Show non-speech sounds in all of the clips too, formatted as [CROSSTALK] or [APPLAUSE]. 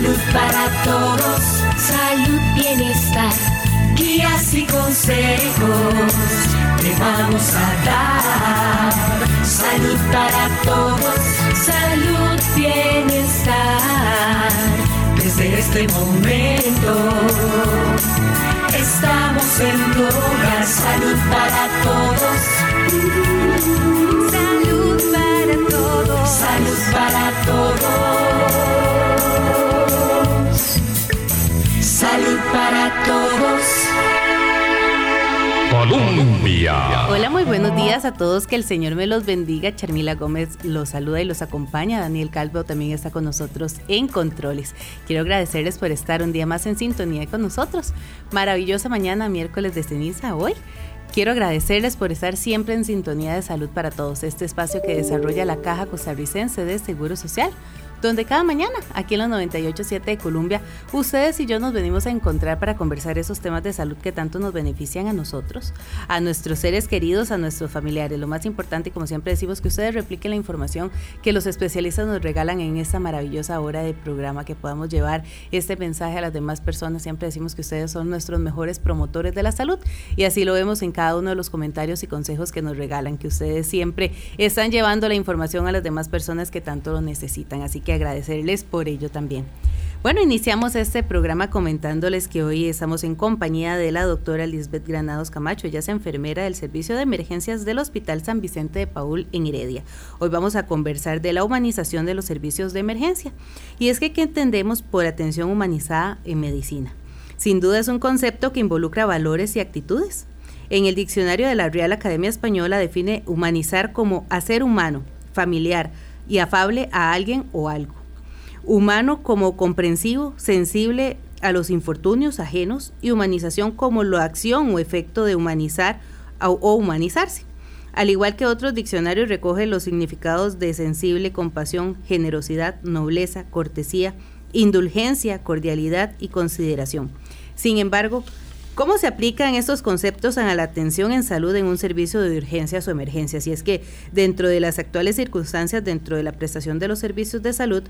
Salud para todos, salud, bienestar, guías y consejos te vamos a dar. Salud para todos, salud, bienestar. Desde este momento estamos en tu hogar. Salud para todos. Salud para todos. Salud para todos. Para todos. Colombia. Hola, muy buenos días a todos. Que el Señor me los bendiga. Charmila Gómez los saluda y los acompaña. Daniel Calvo también está con nosotros en Controles. Quiero agradecerles por estar un día más en sintonía con nosotros. Maravillosa mañana, miércoles de ceniza hoy. Quiero agradecerles por estar siempre en sintonía de salud para todos, este espacio que desarrolla la Caja Costarricense de Seguro Social donde cada mañana, aquí en los 98.7 de Colombia, ustedes y yo nos venimos a encontrar para conversar esos temas de salud que tanto nos benefician a nosotros, a nuestros seres queridos, a nuestros familiares. Lo más importante, como siempre decimos, que ustedes repliquen la información que los especialistas nos regalan en esta maravillosa hora de programa, que podamos llevar este mensaje a las demás personas. Siempre decimos que ustedes son nuestros mejores promotores de la salud y así lo vemos en cada uno de los comentarios y consejos que nos regalan, que ustedes siempre están llevando la información a las demás personas que tanto lo necesitan. Así que agradecerles por ello también. Bueno, iniciamos este programa comentándoles que hoy estamos en compañía de la doctora Lisbeth Granados Camacho, ella es enfermera del Servicio de Emergencias del Hospital San Vicente de Paul en Heredia. Hoy vamos a conversar de la humanización de los servicios de emergencia. Y es que, ¿qué entendemos por atención humanizada en medicina? Sin duda es un concepto que involucra valores y actitudes. En el diccionario de la Real Academia Española define humanizar como hacer humano, familiar, y afable a alguien o algo. Humano como comprensivo, sensible a los infortunios ajenos y humanización como la acción o efecto de humanizar o humanizarse. Al igual que otros diccionarios recoge los significados de sensible, compasión, generosidad, nobleza, cortesía, indulgencia, cordialidad y consideración. Sin embargo, ¿Cómo se aplican estos conceptos a la atención en salud en un servicio de urgencias o emergencias? Y es que dentro de las actuales circunstancias, dentro de la prestación de los servicios de salud,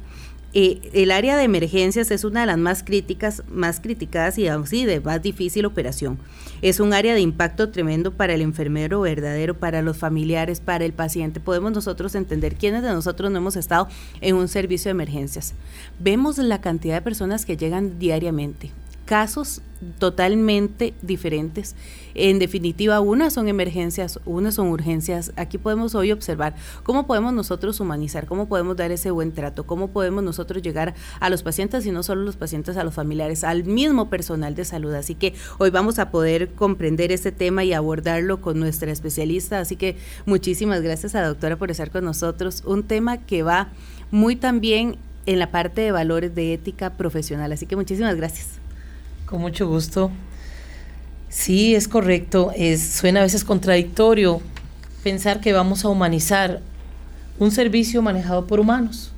eh, el área de emergencias es una de las más críticas, más criticadas y así de más difícil operación. Es un área de impacto tremendo para el enfermero verdadero, para los familiares, para el paciente. Podemos nosotros entender quiénes de nosotros no hemos estado en un servicio de emergencias. Vemos la cantidad de personas que llegan diariamente casos totalmente diferentes. En definitiva, unas son emergencias, unas son urgencias. Aquí podemos hoy observar cómo podemos nosotros humanizar, cómo podemos dar ese buen trato, cómo podemos nosotros llegar a los pacientes y no solo los pacientes, a los familiares, al mismo personal de salud. Así que hoy vamos a poder comprender este tema y abordarlo con nuestra especialista. Así que muchísimas gracias a la doctora por estar con nosotros. Un tema que va muy también en la parte de valores de ética profesional. Así que muchísimas gracias. Con mucho gusto. Sí, es correcto. Es, suena a veces contradictorio pensar que vamos a humanizar un servicio manejado por humanos.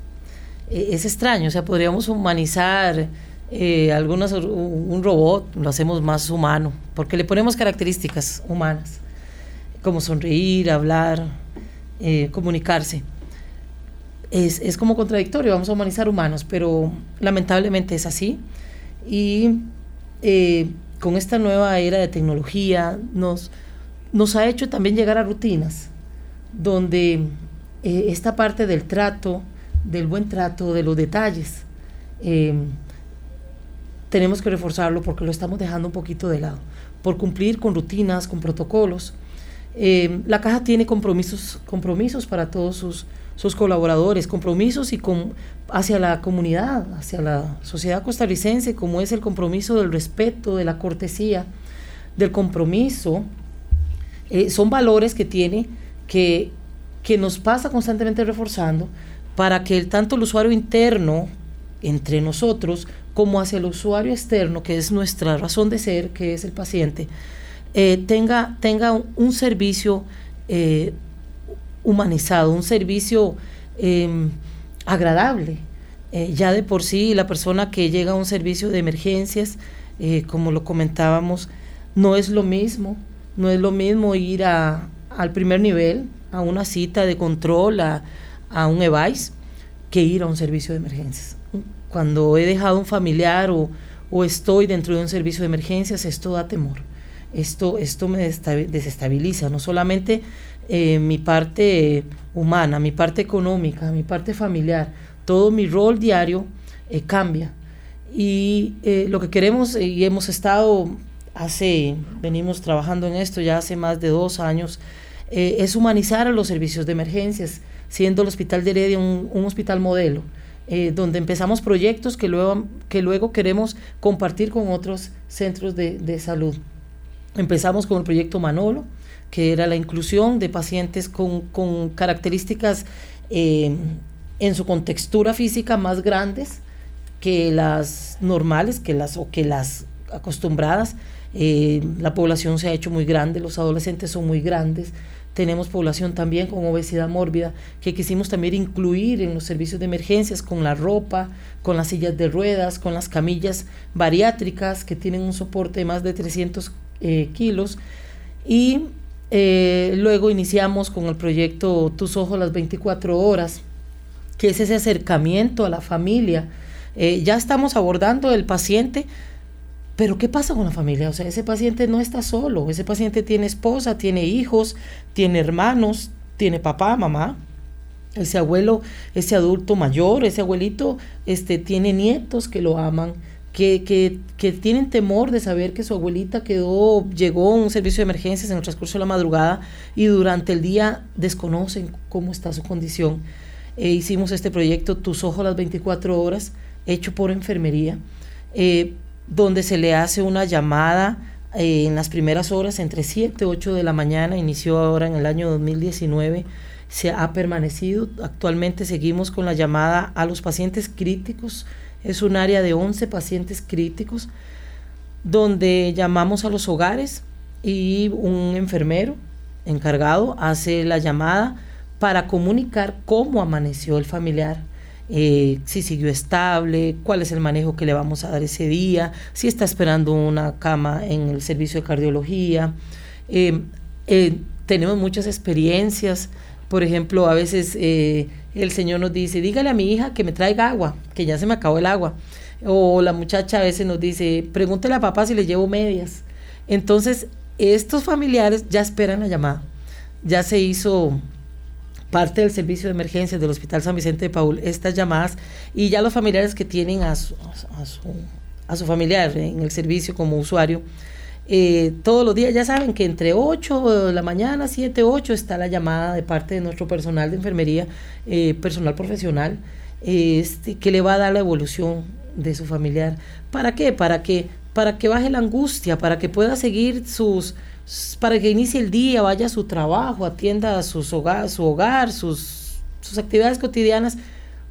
E, es extraño, o sea, podríamos humanizar eh, algunas, un robot, lo hacemos más humano, porque le ponemos características humanas, como sonreír, hablar, eh, comunicarse. Es, es como contradictorio, vamos a humanizar humanos, pero lamentablemente es así. Y eh, con esta nueva era de tecnología nos, nos ha hecho también llegar a rutinas donde eh, esta parte del trato, del buen trato, de los detalles, eh, tenemos que reforzarlo porque lo estamos dejando un poquito de lado, por cumplir con rutinas, con protocolos. la caja tiene compromisos, compromisos para todos sus, sus colaboradores, compromisos y con, hacia la comunidad, hacia la sociedad costarricense, como es el compromiso del respeto, de la cortesía, del compromiso. Eh, son valores que tiene que, que nos pasa constantemente reforzando para que el, tanto el usuario interno, entre nosotros, como hacia el usuario externo, que es nuestra razón de ser, que es el paciente, eh, tenga, tenga un, servicio eh, humanizado, un servicio em, agradable. Eh, ya de por sí la persona que llega a un servicio de emergencias, eh, como lo comentábamos, no es lo mismo, no es lo mismo ir a, al primer nivel, a una cita de control, a, a un EVAIS, que ir a un servicio de emergencias. cuando he dejado un familiar o, o estoy dentro de un servicio de emergencias, esto da temor. Esto, esto me desestabiliza, no solamente eh, mi parte humana, mi parte económica, mi parte familiar, todo mi rol diario eh, cambia. Y eh, lo que queremos, y hemos estado hace, venimos trabajando en esto ya hace más de dos años, es humanizar a los servicios de emergencias, siendo el Hospital de Heredia un, un hospital modelo. donde empezamos proyectos que luego, que luego queremos compartir con otros centros de, de salud. Empezamos con el proyecto Manolo, que era la inclusión de pacientes con, con características eh, en su contextura física más grandes que las normales, que las, o que las acostumbradas. Eh, la población se ha hecho muy grande, los adolescentes son muy grandes. Tenemos población también con obesidad mórbida que quisimos también incluir en los servicios de emergencias con la ropa, con las sillas de ruedas, con las camillas bariátricas que tienen un soporte de más de 300 eh, kilos. Y eh, luego iniciamos con el proyecto Tus Ojos las 24 horas, que es ese acercamiento a la familia. Eh, ya estamos abordando el paciente, pero ¿qué pasa con la familia? O sea, ese paciente no está solo, ese paciente tiene esposa, tiene hijos, tiene hermanos, tiene papá, mamá. Ese abuelo, ese adulto mayor, ese abuelito, este, tiene nietos que lo aman que, que, tienen temor de saber que su abuelita quedó, llegó a un servicio de emergencias en el transcurso de la madrugada y durante el día desconocen cómo está su condición. Eh, hicimos este proyecto Tus Ojos las 24 horas, hecho por enfermería, eh, donde se le hace una llamada eh, en las primeras horas, entre 7 y 8 de la mañana, inició ahora en el año 2019 se ha permanecido. Actualmente seguimos con la llamada a los pacientes críticos es un área de 11 pacientes críticos donde llamamos a los hogares y un enfermero encargado hace la llamada para comunicar cómo amaneció el familiar, eh, si siguió estable, cuál es el manejo que le vamos a dar ese día, si está esperando una cama en el servicio de cardiología. Eh, eh, tenemos muchas experiencias, por ejemplo, a veces el Señor nos dice, dígale a mi hija que me traiga agua, que ya se me acabó el agua. O la muchacha a veces nos dice, pregúntele a papá si le llevo medias. Entonces, estos familiares ya esperan la llamada. Ya se hizo parte del servicio de emergencias del Hospital San Vicente de Paul estas llamadas y ya los familiares que tienen a su, a su, a su familiar en el servicio como usuario, eh, todos los días ya saben que entre 8 de la mañana, 7, 8 está la llamada de parte de nuestro personal de enfermería, eh, personal profesional, este, que le va a dar la evolución de su familiar. ¿Para qué? Para que, para que baje la angustia, para que pueda seguir sus, para que inicie el día, vaya a su trabajo, atienda a sus hogar, su hogar, sus, sus actividades cotidianas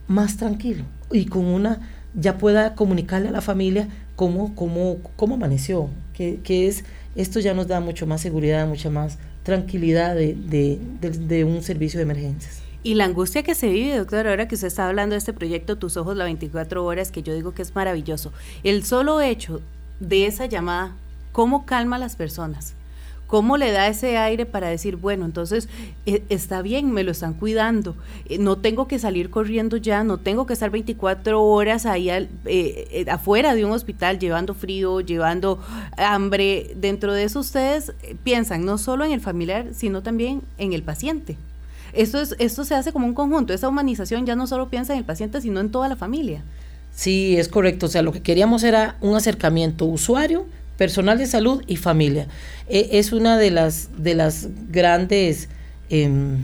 más tranquilo y con una ya pueda comunicarle a la familia cómo, cómo, cómo amaneció, que, es, esto ya nos da mucho más seguridad, mucha más tranquilidad de, un servicio de emergencias. Y la angustia que se vive, doctor, ahora que usted está hablando de este proyecto Tus Ojos la 24 horas, que yo digo que es maravilloso. El solo hecho de esa llamada, ¿cómo calma a las personas? ¿Cómo le da ese aire para decir, bueno, entonces eh, está bien, me lo están cuidando, eh, no tengo que salir corriendo ya, no tengo que estar 24 horas ahí eh, afuera de un hospital llevando frío, llevando hambre? Dentro de eso ustedes piensan no solo en el familiar, sino también en el paciente. Esto, es, esto se hace como un conjunto, esa humanización ya no solo piensa en el paciente, sino en toda la familia. Sí, es correcto. O sea, lo que queríamos era un acercamiento usuario, personal de salud y familia. E, es una de las, de las grandes em,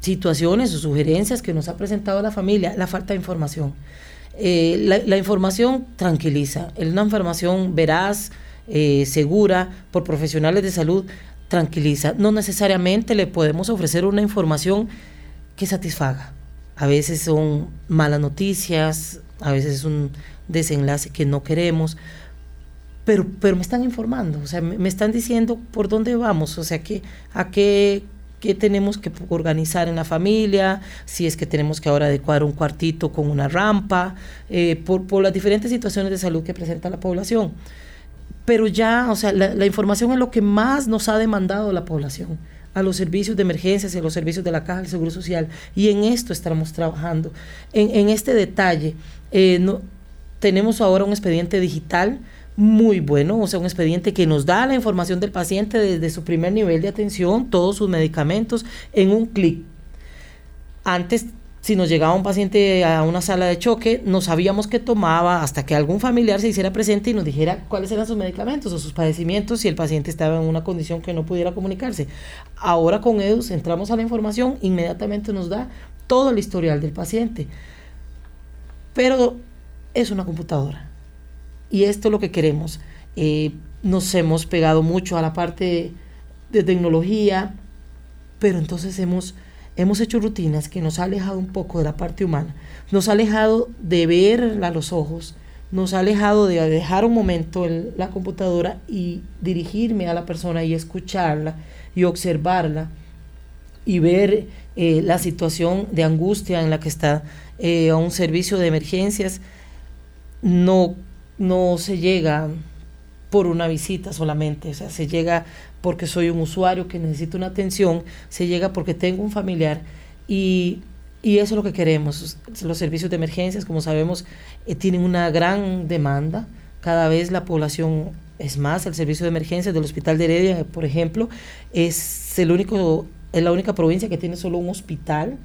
situaciones o sugerencias que nos ha presentado la familia, la falta de información. Eh, la, información tranquiliza, es una información veraz, eh, segura, por profesionales de salud, tranquiliza. No necesariamente le podemos ofrecer una información que satisfaga. A veces son malas noticias, a veces es un desenlace que no queremos, pero, pero me están informando, o sea, me, están diciendo por dónde vamos, o sea, que, a qué, qué tenemos que organizar en la familia, si es que tenemos que ahora adecuar un cuartito con una rampa, eh, por, por, las diferentes situaciones de salud que presenta la población. Pero ya, o sea, la, la información es lo que más nos ha demandado la población. a los servicios de emergencias y a los servicios de la Caja del Seguro Social. Y en esto estamos trabajando. En, este detalle, eh, no, tenemos ahora un expediente digital muy bueno, o sea, un expediente que nos da la información del paciente desde su primer nivel de atención, todos sus medicamentos, en un clic. Antes si nos llegaba un paciente a una sala de choque, no sabíamos qué tomaba hasta que algún familiar se hiciera presente y nos dijera cuáles eran sus medicamentos o sus padecimientos si el paciente estaba en una condición que no pudiera comunicarse. Ahora con EDUS entramos a la información, inmediatamente nos da todo el historial del paciente. Pero es una computadora. Y esto es lo que queremos. Eh, nos hemos pegado mucho a la parte de tecnología, pero entonces hemos hemos hecho rutinas que nos ha alejado un poco de la parte humana, nos ha alejado de ver a los ojos, nos ha alejado de dejar un momento en la computadora y dirigirme a la persona y escucharla y observarla y ver eh, la situación de angustia en la que está eh, a un servicio de emergencias. No, no se llega por una visita solamente, o sea, se llega porque soy un usuario que necesita una atención, se llega porque tengo un familiar y, eso es lo que queremos. Los servicios de emergencias, como sabemos, eh, tienen una gran demanda, cada vez la población es más, el servicio de emergencias del Hospital de Heredia, por ejemplo, es, el único, es la única provincia que tiene solo un hospital.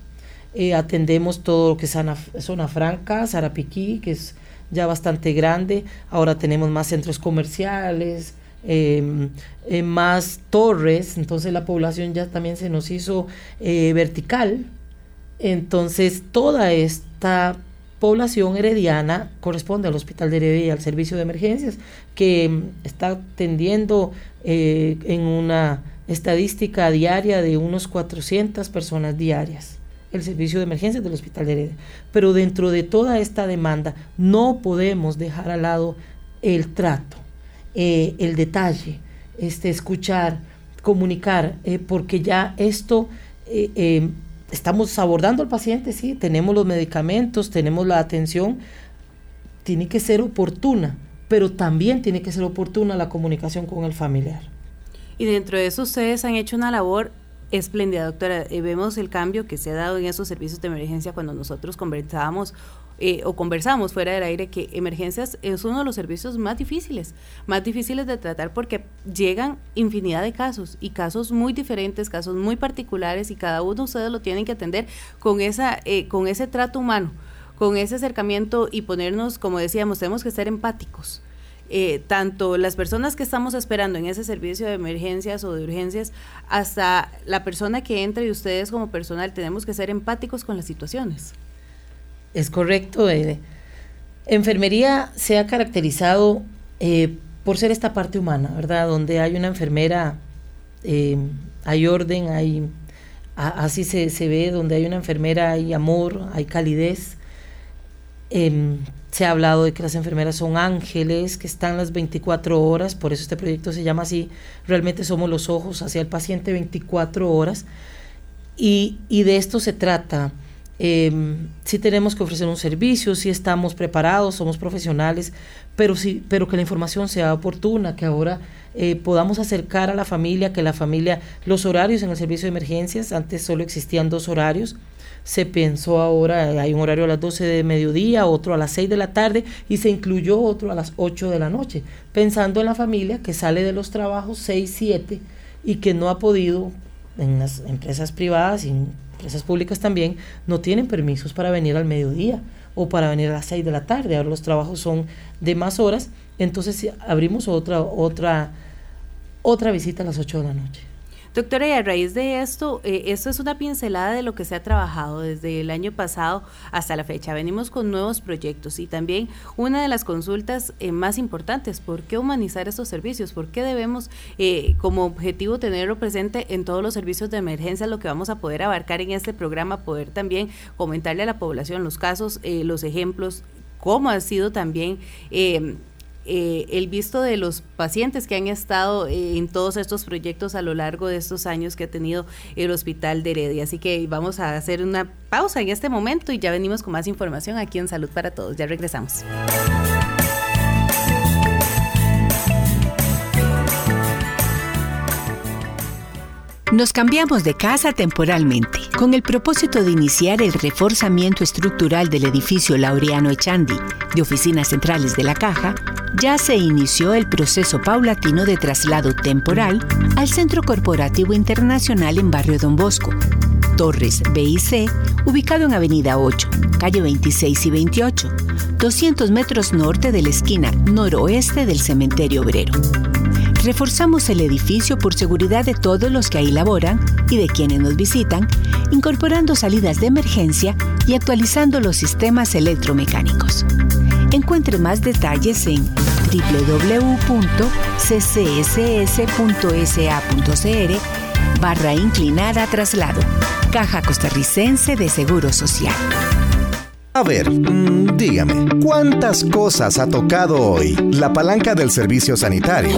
Eh, atendemos todo lo que es zona, zona franca, Zarapiquí, que es ya bastante grande. Ahora tenemos más centros comerciales, em, eh, más torres, entonces la población ya también se nos hizo eh, vertical. Entonces toda esta población herediana corresponde al Hospital de Heredia y al Servicio de Emergencias, que em, está atendiendo eh, en una estadística diaria de unos 400 personas diarias el servicio de emergencias del Hospital de Heredia. Pero dentro de toda esta demanda no podemos dejar al lado el trato, eh, el detalle, este, escuchar, comunicar, eh, porque ya esto eh, estamos abordando al paciente, sí, tenemos los medicamentos, tenemos la atención, tiene que ser oportuna, pero también tiene que ser oportuna la comunicación con el familiar. Y dentro de eso ustedes han hecho una labor espléndida, doctora. Eh, vemos el cambio que se ha dado en esos servicios de emergencia cuando nosotros conversábamos eh, o conversamos fuera del aire que emergencias es uno de los servicios más difíciles, más difíciles de tratar porque llegan infinidad de casos y casos muy diferentes, casos muy particulares y cada uno de ustedes lo tienen que atender con, esa, eh, con ese trato humano, con ese acercamiento y ponernos, como decíamos, tenemos que ser empáticos eh, tanto las personas que estamos esperando en ese servicio de emergencias o de urgencias, hasta la persona que entra y ustedes como personal, tenemos que ser empáticos con las situaciones. Es correcto. Eh, enfermería se ha caracterizado eh, por ser esta parte humana, ¿verdad? Donde hay una enfermera, hay orden, hay, así se, se, ve, donde hay una enfermera hay amor, hay calidez. Em, se ha hablado de que las enfermeras son ángeles, que están las 24 horas, por eso este proyecto se llama así, realmente somos los ojos hacia el paciente 24 horas. Y, de esto se trata. Em, si tenemos que ofrecer un servicio, si estamos preparados, somos profesionales, pero, sí, pero que la información sea oportuna, que ahora eh, podamos acercar a la familia, que la familia, los horarios en el servicio de emergencias, antes solo existían dos horarios, se pensó ahora, hay un horario a las 12 de mediodía, otro a las 6 de la tarde y se incluyó otro a las 8 de la noche, pensando en la familia que sale de los trabajos 6, 7 y que no ha podido, en las empresas privadas y en empresas públicas también, no tienen permisos para venir al mediodía o para venir a las 6 de la tarde, ahora los trabajos son de más horas, entonces abrimos otra, otra, otra visita a las 8 de la noche. Doctora, y a raíz de esto, eh, esto es una pincelada de lo que se ha trabajado desde el año pasado hasta la fecha. Venimos con nuevos proyectos y también una de las consultas eh, más importantes, ¿por qué humanizar estos servicios? ¿Por qué debemos eh, como objetivo tenerlo presente en todos los servicios de emergencia? Lo que vamos a poder abarcar en este programa, poder también comentarle a la población los casos, los ejemplos, cómo ha sido también eh, el visto de los pacientes que han estado eh, en todos estos proyectos a lo largo de estos años que ha tenido el Hospital de Heredia. Así que vamos a hacer una pausa en este momento y ya venimos con más información aquí en Salud para Todos. Ya regresamos. Nos cambiamos de casa temporalmente, con el propósito de iniciar el reforzamiento estructural del edificio Laureano Echandi de Oficinas Centrales de la Caja. Ya se inició el proceso paulatino de traslado temporal al Centro Corporativo Internacional en Barrio Don Bosco, Torres BIC, ubicado en Avenida 8, calle 26 y 28, 200 metros norte de la esquina noroeste del Cementerio Obrero. Reforzamos el edificio por seguridad de todos los que ahí laboran y de quienes nos visitan, incorporando salidas de emergencia y actualizando los sistemas electromecánicos. Encuentre más detalles en www.ccss.sa.cr barra inclinada traslado. Caja Costarricense de Seguro Social. A ver, mm, dígame, ¿cuántas cosas ha tocado hoy la palanca del servicio sanitario?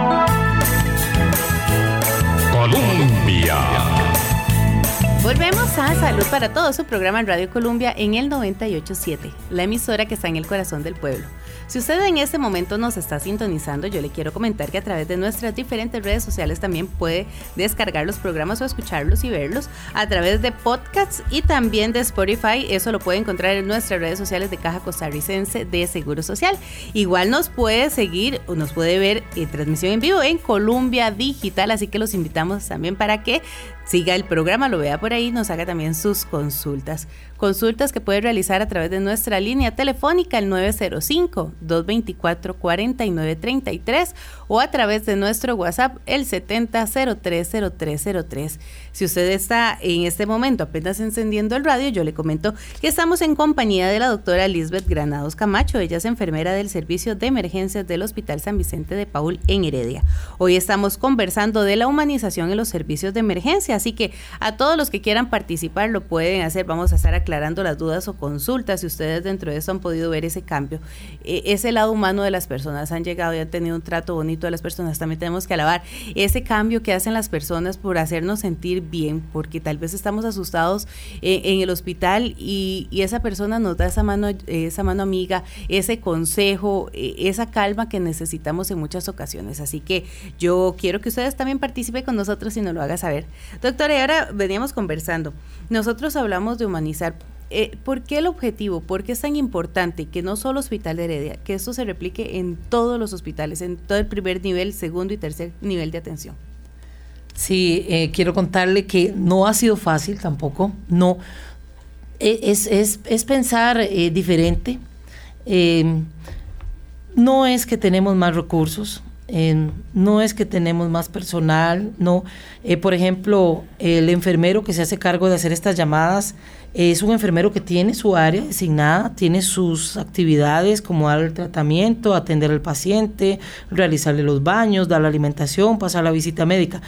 Volvemos a Salud para Todos, su programa en Radio Colombia en el 987, la emisora que está en el corazón del pueblo. Si usted en este momento nos está sintonizando, yo le quiero comentar que a través de nuestras diferentes redes sociales también puede descargar los programas o escucharlos y verlos a través de podcasts y también de Spotify. Eso lo puede encontrar en nuestras redes sociales de Caja Costarricense de Seguro Social. Igual nos puede seguir o nos puede ver en transmisión en vivo en Columbia Digital, así que los invitamos también para que siga el programa, lo vea por ahí, nos haga también sus consultas. Consultas que puede realizar a través de nuestra línea telefónica el 905-224-4933 o a través de nuestro WhatsApp el 70030303. Si usted está en este momento apenas encendiendo el radio, yo le comento que estamos en compañía de la doctora Lisbeth Granados Camacho. Ella es enfermera del Servicio de Emergencias del Hospital San Vicente de Paul en Heredia. Hoy estamos conversando de la humanización en los servicios de emergencia, así que a todos los que quieran participar lo pueden hacer. Vamos a estar aclarando las dudas o consultas si ustedes dentro de eso han podido ver ese cambio. E, ese lado humano de las personas han llegado y han tenido un trato bonito de las personas. También tenemos que alabar ese cambio que hacen las personas por hacernos sentir bien, porque tal vez estamos asustados eh, en, el hospital y, esa persona nos da esa mano, esa mano amiga, ese consejo, eh, esa calma que necesitamos en muchas ocasiones. Así que yo quiero que ustedes también participen con nosotros y nos lo hagan saber. Doctora, y ahora veníamos conversando. Nosotros hablamos de humanizar eh, ¿por qué el objetivo? ¿Por qué es tan importante que no solo Hospital de Heredia, que esto se replique en todos los hospitales, en todo el primer nivel, segundo y tercer nivel de atención? Sí, eh, quiero contarle que no ha sido fácil tampoco. No, e, es, es, es pensar eh, diferente. No es que tenemos más recursos, no es que tenemos más personal, no. Por ejemplo, el enfermero que se hace cargo de hacer estas llamadas es un enfermero que tiene su área designada, tiene sus actividades como dar el tratamiento, atender al paciente, realizarle los baños, dar la alimentación, pasar la visita médica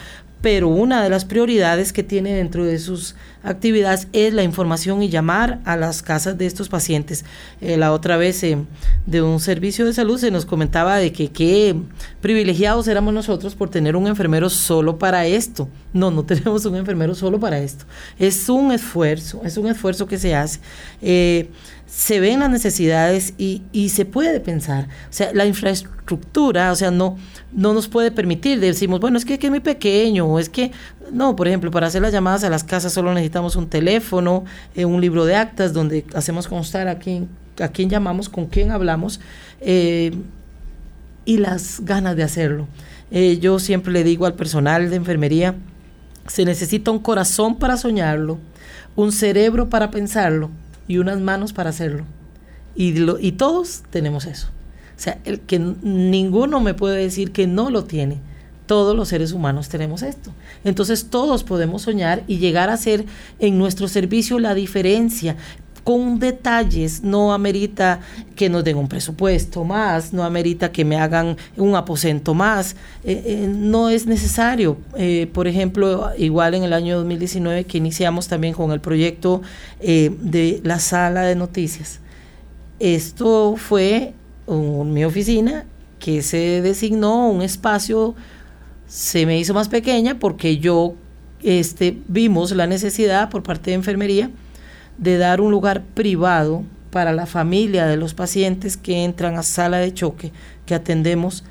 pero una de las prioridades que tiene dentro de sus actividades es la información y llamar a las casas de estos pacientes. Eh, la otra vez eh, de un servicio de salud se nos comentaba de que qué privilegiados éramos nosotros por tener un enfermero solo para esto. No, no [LAUGHS] tenemos un enfermero solo para esto. Es un esfuerzo, es un esfuerzo que se hace. Eh, se ven las necesidades y, y, se puede pensar. O sea, la infraestructura, o sea, no, no nos puede permitir. Decimos, bueno, es que, es muy pequeño, o es que, no, por ejemplo, para hacer las llamadas a las casas solo necesitamos un teléfono, eh, un libro de actas donde hacemos constar a quién, a quién llamamos, con quién hablamos, eh, y las ganas de hacerlo. Eh, yo siempre le digo al personal de enfermería, se necesita un corazón para soñarlo, un cerebro para pensarlo y unas manos para hacerlo. Y, y todos tenemos eso. O sea, el que ninguno me puede decir que no lo tiene. Todos los seres humanos tenemos esto. Entonces todos podemos soñar y llegar a ser en nuestro servicio la diferencia. Con detalles, no amerita que nos den un presupuesto más, no amerita que me hagan un aposento más, eh, eh, no es necesario. Eh, por ejemplo, igual en el año 2019 que iniciamos también con el proyecto de la sala de noticias. Esto fue en mi oficina que se designó un espacio, se me hizo más pequeña porque yo este, vimos la necesidad por parte de enfermería de dar un lugar privado para la familia de los pacientes que entran a sala de choque que atendemos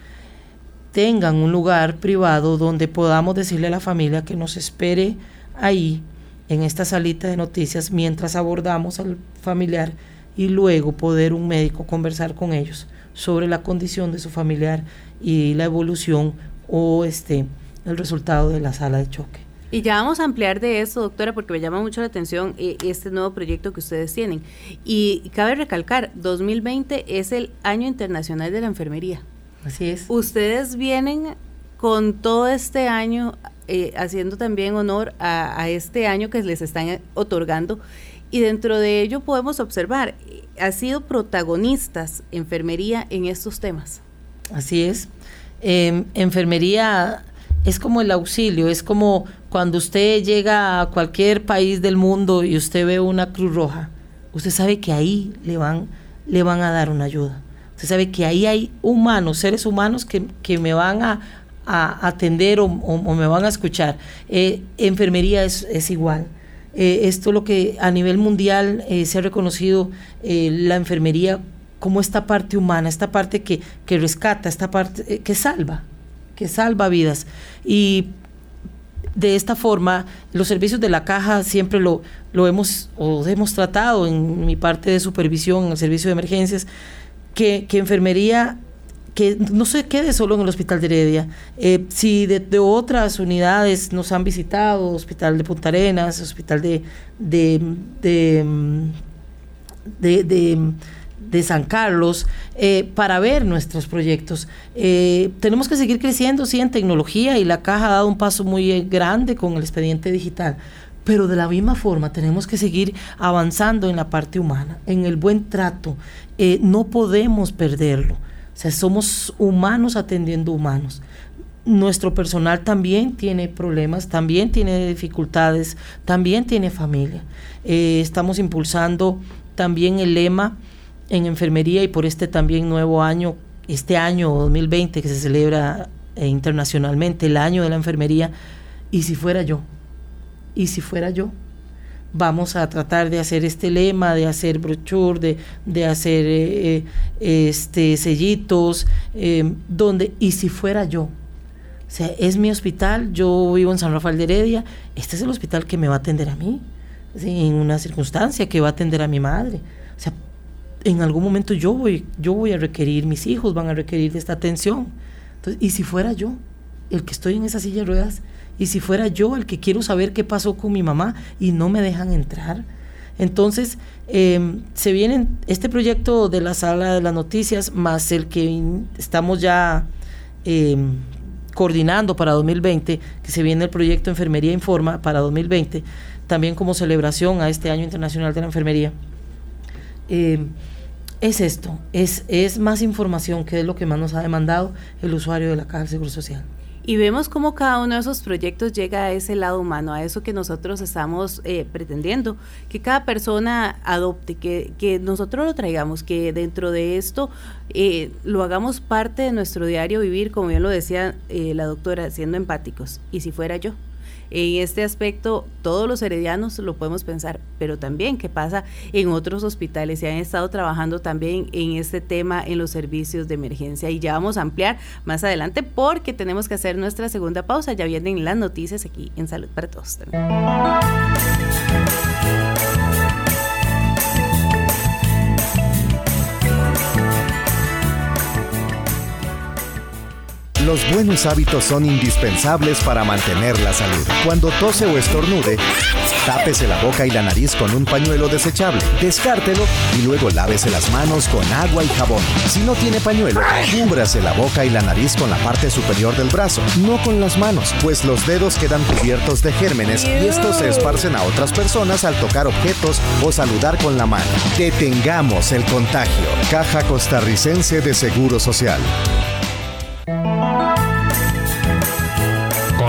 tengan un lugar privado donde podamos decirle a la familia que nos espere ahí en esta salita de noticias mientras abordamos al familiar y luego poder un médico conversar con ellos sobre la condición de su familiar y la evolución o este el resultado de la sala de choque. Y ya vamos a ampliar de eso, doctora, porque me llama mucho la atención eh, este nuevo proyecto que ustedes tienen. Y cabe recalcar, 2020 es el Año Internacional de la Enfermería. Así es. Ustedes vienen con todo este año eh, haciendo también honor a, este año que les están otorgando. Y dentro de ello podemos observar, ha sido protagonistas enfermería en estos temas. Así es. Em, enfermería es como el auxilio, es como cuando usted llega a cualquier país del mundo y usted ve una Cruz Roja, usted sabe que ahí le van, le van a dar una ayuda. Usted sabe que ahí hay humanos, seres humanos que, me van a, atender o, me van a escuchar. Eh, enfermería es, igual. Eh, esto es lo que a nivel mundial eh, se ha reconocido la enfermería como esta parte humana, esta parte que, que rescata, esta parte que salva, que salva vidas. Y de esta forma, los servicios de la caja siempre lo, lo hemos, o hemos tratado en mi parte de supervisión, en el servicio de emergencias, que, enfermería que no se quede solo en el hospital de Heredia. Eh, si de, otras unidades nos han visitado, hospital de Punta Arenas, hospital de, de, de de San Carlos eh, para ver nuestros proyectos. Eh, tenemos que seguir creciendo, sí, en tecnología y la caja ha dado un paso muy eh, grande con el expediente digital. Pero de la misma forma tenemos que seguir avanzando en la parte humana, en el buen trato. no podemos perderlo. O sea, somos humanos atendiendo humanos. Nuestro personal también tiene problemas, también tiene dificultades, también tiene familia. estamos impulsando también el lema en enfermería y por este también nuevo año, este año 2020 que se celebra eh, internacionalmente, el año de la enfermería, y si fuera yo, y si fuera yo, vamos a tratar de hacer este lema, de hacer brochure, de, de hacer eh, eh, este sellitos, donde, y si fuera yo, o sea, es mi hospital, yo vivo en San Rafael de Heredia, este es el hospital que me va a atender a mí, en una circunstancia que va a atender a mi madre. O sea, en algún momento yo voy, yo voy a requerir, mis hijos van a requerir de esta atención. Y si fuera yo el que estoy en esa silla de ruedas, y si fuera yo el que quiero saber qué pasó con mi mamá y no me dejan entrar. Entonces, em, se viene este proyecto de la sala de las noticias, más el que estamos ya em, coordinando para 2020, que se viene el proyecto Enfermería Informa para 2020, también como celebración a este Año Internacional de la Enfermería. Em, es esto, es, es más información que es lo que más nos ha demandado el usuario de la Caja del Seguro Social. Y vemos cómo cada uno de esos proyectos llega a ese lado humano, a eso que nosotros estamos eh, pretendiendo, que cada persona adopte, que, que, nosotros lo traigamos, que dentro de esto eh, lo hagamos parte de nuestro diario vivir, como bien lo decía eh, la doctora, siendo empáticos. Y si fuera yo. En este aspecto, todos los heredianos lo podemos pensar, pero también qué pasa en otros hospitales y han estado trabajando también en este tema en los servicios de emergencia. Y ya vamos a ampliar más adelante porque tenemos que hacer nuestra segunda pausa. Ya vienen las noticias aquí en Salud para Todos. Los buenos hábitos son indispensables para mantener la salud. Cuando tose o estornude, tápese la boca y la nariz con un pañuelo desechable, descártelo y luego lávese las manos con agua y jabón. Si no tiene pañuelo, cúbrase la boca y la nariz con la parte superior del brazo, no con las manos, pues los dedos quedan cubiertos de gérmenes y estos se esparcen a otras personas al tocar objetos o saludar con la mano. Detengamos el contagio. Caja Costarricense de Seguro Social.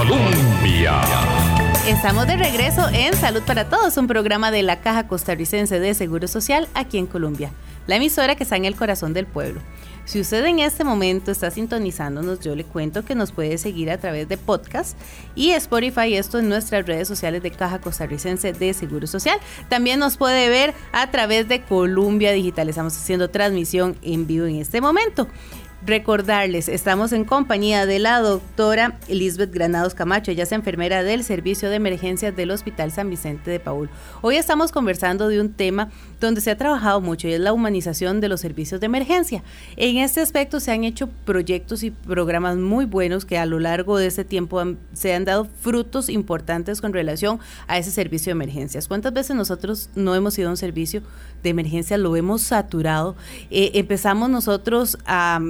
Colombia. Estamos de regreso en Salud para Todos, un programa de la Caja Costarricense de Seguro Social aquí en Colombia, la emisora que está en el corazón del pueblo. Si usted en este momento está sintonizándonos, yo le cuento que nos puede seguir a través de podcast y Spotify, esto en nuestras redes sociales de Caja Costarricense de Seguro Social. También nos puede ver a través de Columbia Digital. Estamos haciendo transmisión en vivo en este momento. Recordarles, estamos en compañía de la doctora Elizabeth Granados Camacho, ella es enfermera del Servicio de Emergencias del Hospital San Vicente de Paul. Hoy estamos conversando de un tema donde se ha trabajado mucho y es la humanización de los servicios de emergencia. En este aspecto se han hecho proyectos y programas muy buenos que a lo largo de este tiempo se han dado frutos importantes con relación a ese servicio de emergencias. ¿Cuántas veces nosotros no hemos ido a un servicio de emergencia, lo hemos saturado? Eh, empezamos nosotros a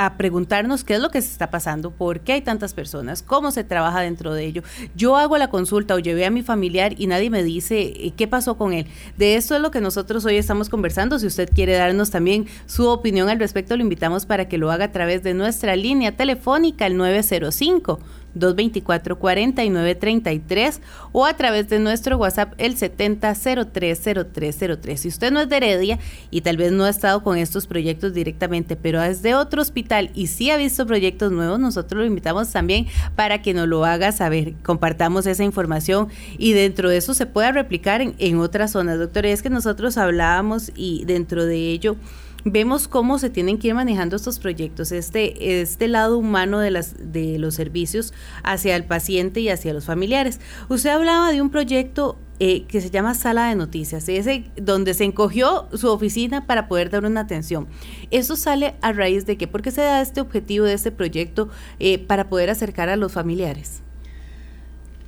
a preguntarnos qué es lo que se está pasando, por qué hay tantas personas, cómo se trabaja dentro de ello. Yo hago la consulta o llevé a mi familiar y nadie me dice eh, qué pasó con él. De esto es lo que nosotros hoy estamos conversando. Si usted quiere darnos también su opinión al respecto, lo invitamos para que lo haga a través de nuestra línea telefónica, el 905. 224-4933 o a través de nuestro WhatsApp el 70030303. Si usted no es de Heredia y tal vez no ha estado con estos proyectos directamente, pero es de otro hospital y sí ha visto proyectos nuevos, nosotros lo invitamos también para que nos lo haga saber, compartamos esa información y dentro de eso se pueda replicar en, otras zonas. Doctor, es que nosotros hablábamos y dentro de ello vemos cómo se tienen que ir manejando estos proyectos, este, este lado humano de, las, de los servicios hacia el paciente y hacia los familiares. Usted hablaba de un proyecto eh, que se llama Sala de Noticias, ese donde se encogió su oficina para poder dar una atención. ¿Eso sale a raíz de qué? ¿Por qué se da este objetivo de este proyecto eh, para poder acercar a los familiares?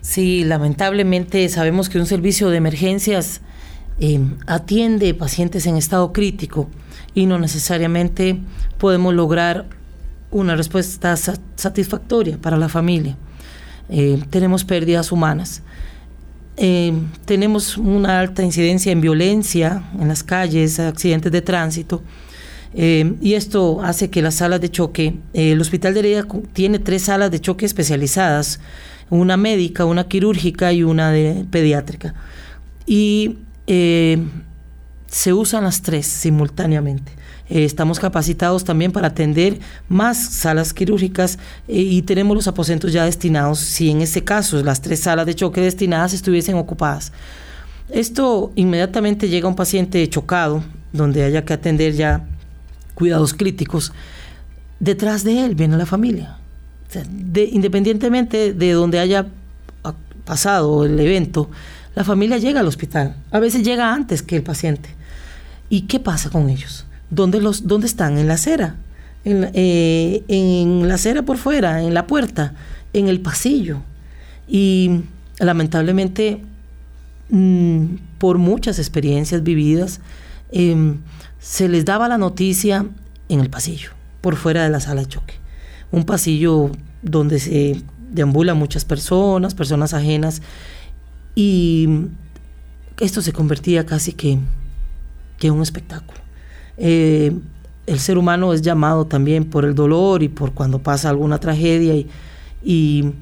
Sí, lamentablemente sabemos que un servicio de emergencias eh, atiende pacientes en estado crítico y no necesariamente podemos lograr una respuesta satisfactoria para la familia. Eh, tenemos pérdidas humanas. Eh, tenemos una alta incidencia en violencia en las calles, accidentes de tránsito. Eh, y esto hace que las salas de choque, el Hospital de Heredia tiene tres salas de choque especializadas, una médica, una quirúrgica y una de pediátrica. Y se usan las tres simultáneamente. Eh, estamos capacitados también para atender más salas quirúrgicas eh, y tenemos los aposentos ya destinados, si en ese caso las tres salas de choque destinadas estuviesen ocupadas. Esto inmediatamente llega un paciente chocado, donde haya que atender ya cuidados críticos. Detrás de él viene la familia. independientemente de donde haya pasado el evento, la familia llega al hospital. A veces llega antes que el paciente. ¿Y qué pasa con ellos? ¿Dónde, los, dónde están? En la acera. En, eh, la acera por fuera, en la puerta, en el pasillo. Y lamentablemente, mm, por muchas experiencias vividas, em, se les daba la noticia en el pasillo, por fuera de la sala de choque. Un pasillo donde se deambulan muchas personas, personas ajenas, y esto se convertía casi que que un espectáculo. Eh, el ser humano es llamado también por el dolor y por cuando pasa alguna tragedia y,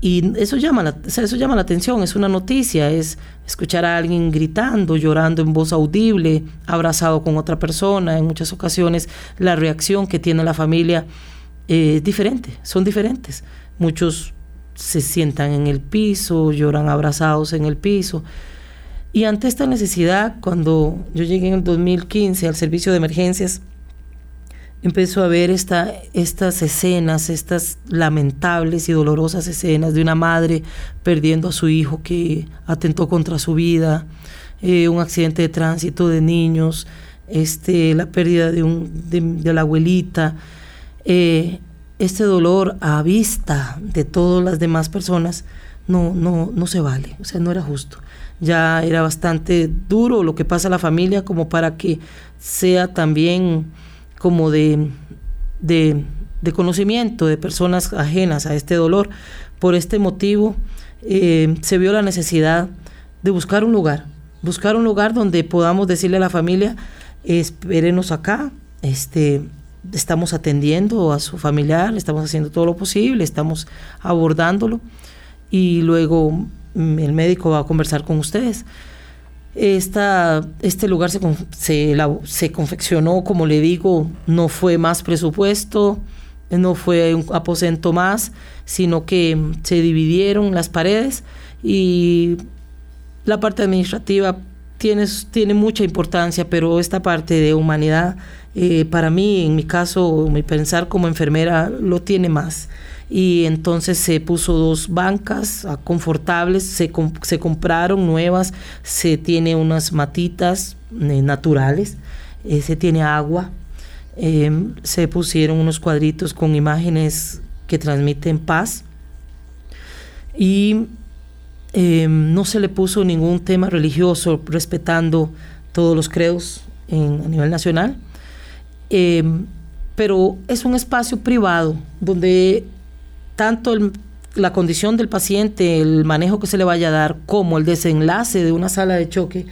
y, eso, llama la, eso llama la atención, es una noticia, es escuchar a alguien gritando, llorando en voz audible, abrazado con otra persona, en muchas ocasiones la reacción que tiene la familia es diferente, son diferentes. Muchos se sientan en el piso, lloran abrazados en el piso. Y ante esta necesidad, cuando yo llegué en el 2015 al servicio de emergencias, empezó a ver esta, estas escenas, estas lamentables y dolorosas escenas de una madre perdiendo a su hijo que atentó contra su vida, eh, un accidente de tránsito de niños, este, la pérdida de, un, de, la abuelita. Eh, este dolor a vista de todas las demás personas no, no, no se vale, o sea, no era justo. Ya era bastante duro lo que pasa a la familia como para que sea también como de, de, conocimiento de personas ajenas a este dolor. Por este motivo eh, se vio la necesidad de buscar un lugar, buscar un lugar donde podamos decirle a la familia, espérenos acá, este, estamos atendiendo a su familiar, estamos haciendo todo lo posible, estamos abordándolo y luego el médico va a conversar con ustedes. Esta, este lugar se, se, se confeccionó, como le digo, no fue más presupuesto, no fue un aposento más, sino que se dividieron las paredes y la parte administrativa tiene, tiene mucha importancia, pero esta parte de humanidad, eh, para mí, en mi caso, mi pensar como enfermera, lo tiene más. Y entonces se puso dos bancas ah, confortables, se, se compraron nuevas, se tiene unas matitas eh, naturales, eh, se tiene agua, se pusieron unos cuadritos con imágenes que transmiten paz. Y Em, no se le puso ningún tema religioso respetando todos los credos a nivel nacional, em, pero es un espacio privado donde tanto la condición del paciente, el manejo que se le vaya a dar, como el desenlace de una sala de choque,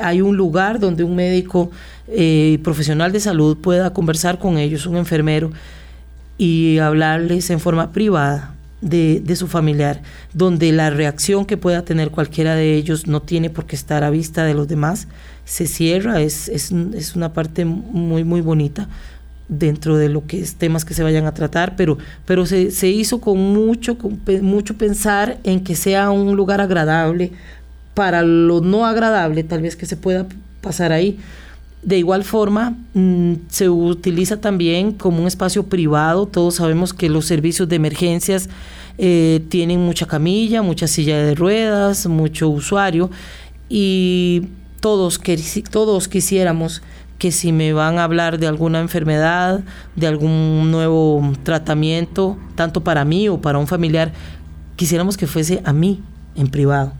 hay un lugar donde un médico eh, profesional de salud pueda conversar con ellos, un enfermero, y hablarles en forma privada de, su familiar, donde la reacción que pueda tener cualquiera de ellos no tiene por qué estar a vista de los demás, se cierra, es, es, es una parte muy, muy bonita dentro de lo que es temas que se vayan a tratar, pero, pero se, se hizo con mucho, con mucho pensar en que sea un lugar agradable. Para lo no agradable, tal vez que se pueda pasar ahí, de igual forma, mm, se utiliza también como un espacio privado. Todos sabemos que los servicios de emergencias eh, tienen mucha camilla, mucha silla de ruedas, mucho usuario. Y todos, todos quisiéramos que si me van a hablar de alguna enfermedad, de algún nuevo tratamiento, tanto para mí o para un familiar, quisiéramos que fuese a mí en privado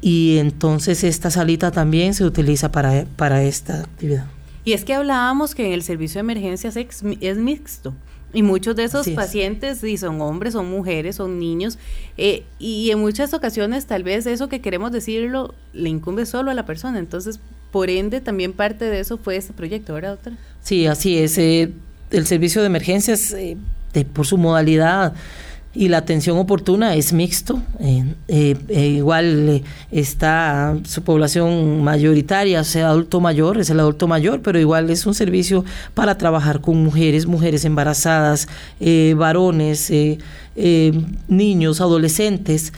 y entonces esta salita también se utiliza para, para esta actividad. Y es que hablábamos que en el servicio de emergencias es, mixto. Y muchos de esos pacientes y son hombres, son mujeres, son niños. Eh, y en muchas ocasiones tal vez eso que queremos decirlo le incumbe solo a la persona. Entonces, por ende, también parte de eso fue este proyecto, ¿verdad, doctora? Sí, así es. Eh, el servicio de emergencias, eh, por su modalidad, y la atención oportuna es mixto. Eh, igual está su población mayoritaria, sea adulto mayor, es el adulto mayor, pero igual es un servicio para trabajar con mujeres, mujeres embarazadas, varones, niños, adolescentes.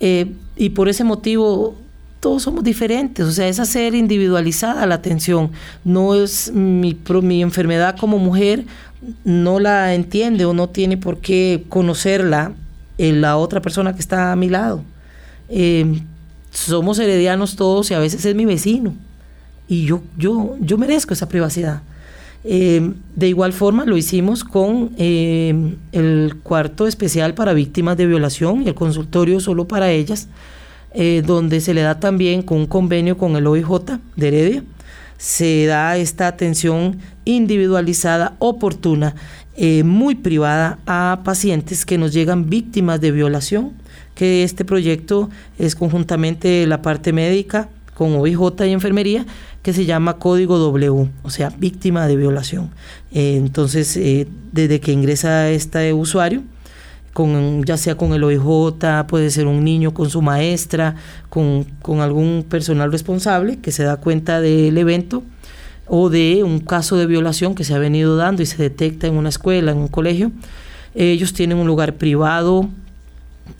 y por ese motivo todos somos diferentes, o sea, es hacer individualizada la atención. No es mi, mi enfermedad como mujer no la entiende o no tiene por qué conocerla en la otra persona que está a mi lado. Em, somos heredianos todos y a veces es mi vecino. Y yo, yo, yo merezco esa privacidad. Em, de igual forma lo hicimos con em, el cuarto especial para víctimas de violación y el consultorio solo para ellas, eh, donde se le da también con un convenio con el OIJ de Heredia se da esta atención individualizada, oportuna, eh, muy privada a pacientes que nos llegan víctimas de violación, que este proyecto es conjuntamente la parte médica con OIJ y enfermería, que se llama Código W, o sea, víctima de violación. Eh, entonces, desde que ingresa este usuario, con, ya sea con el OIJ, puede ser un niño con su maestra, con, algún personal responsable que se da cuenta del evento o de un caso de violación que se ha venido dando y se detecta en una escuela, en un colegio. Ellos tienen un lugar privado,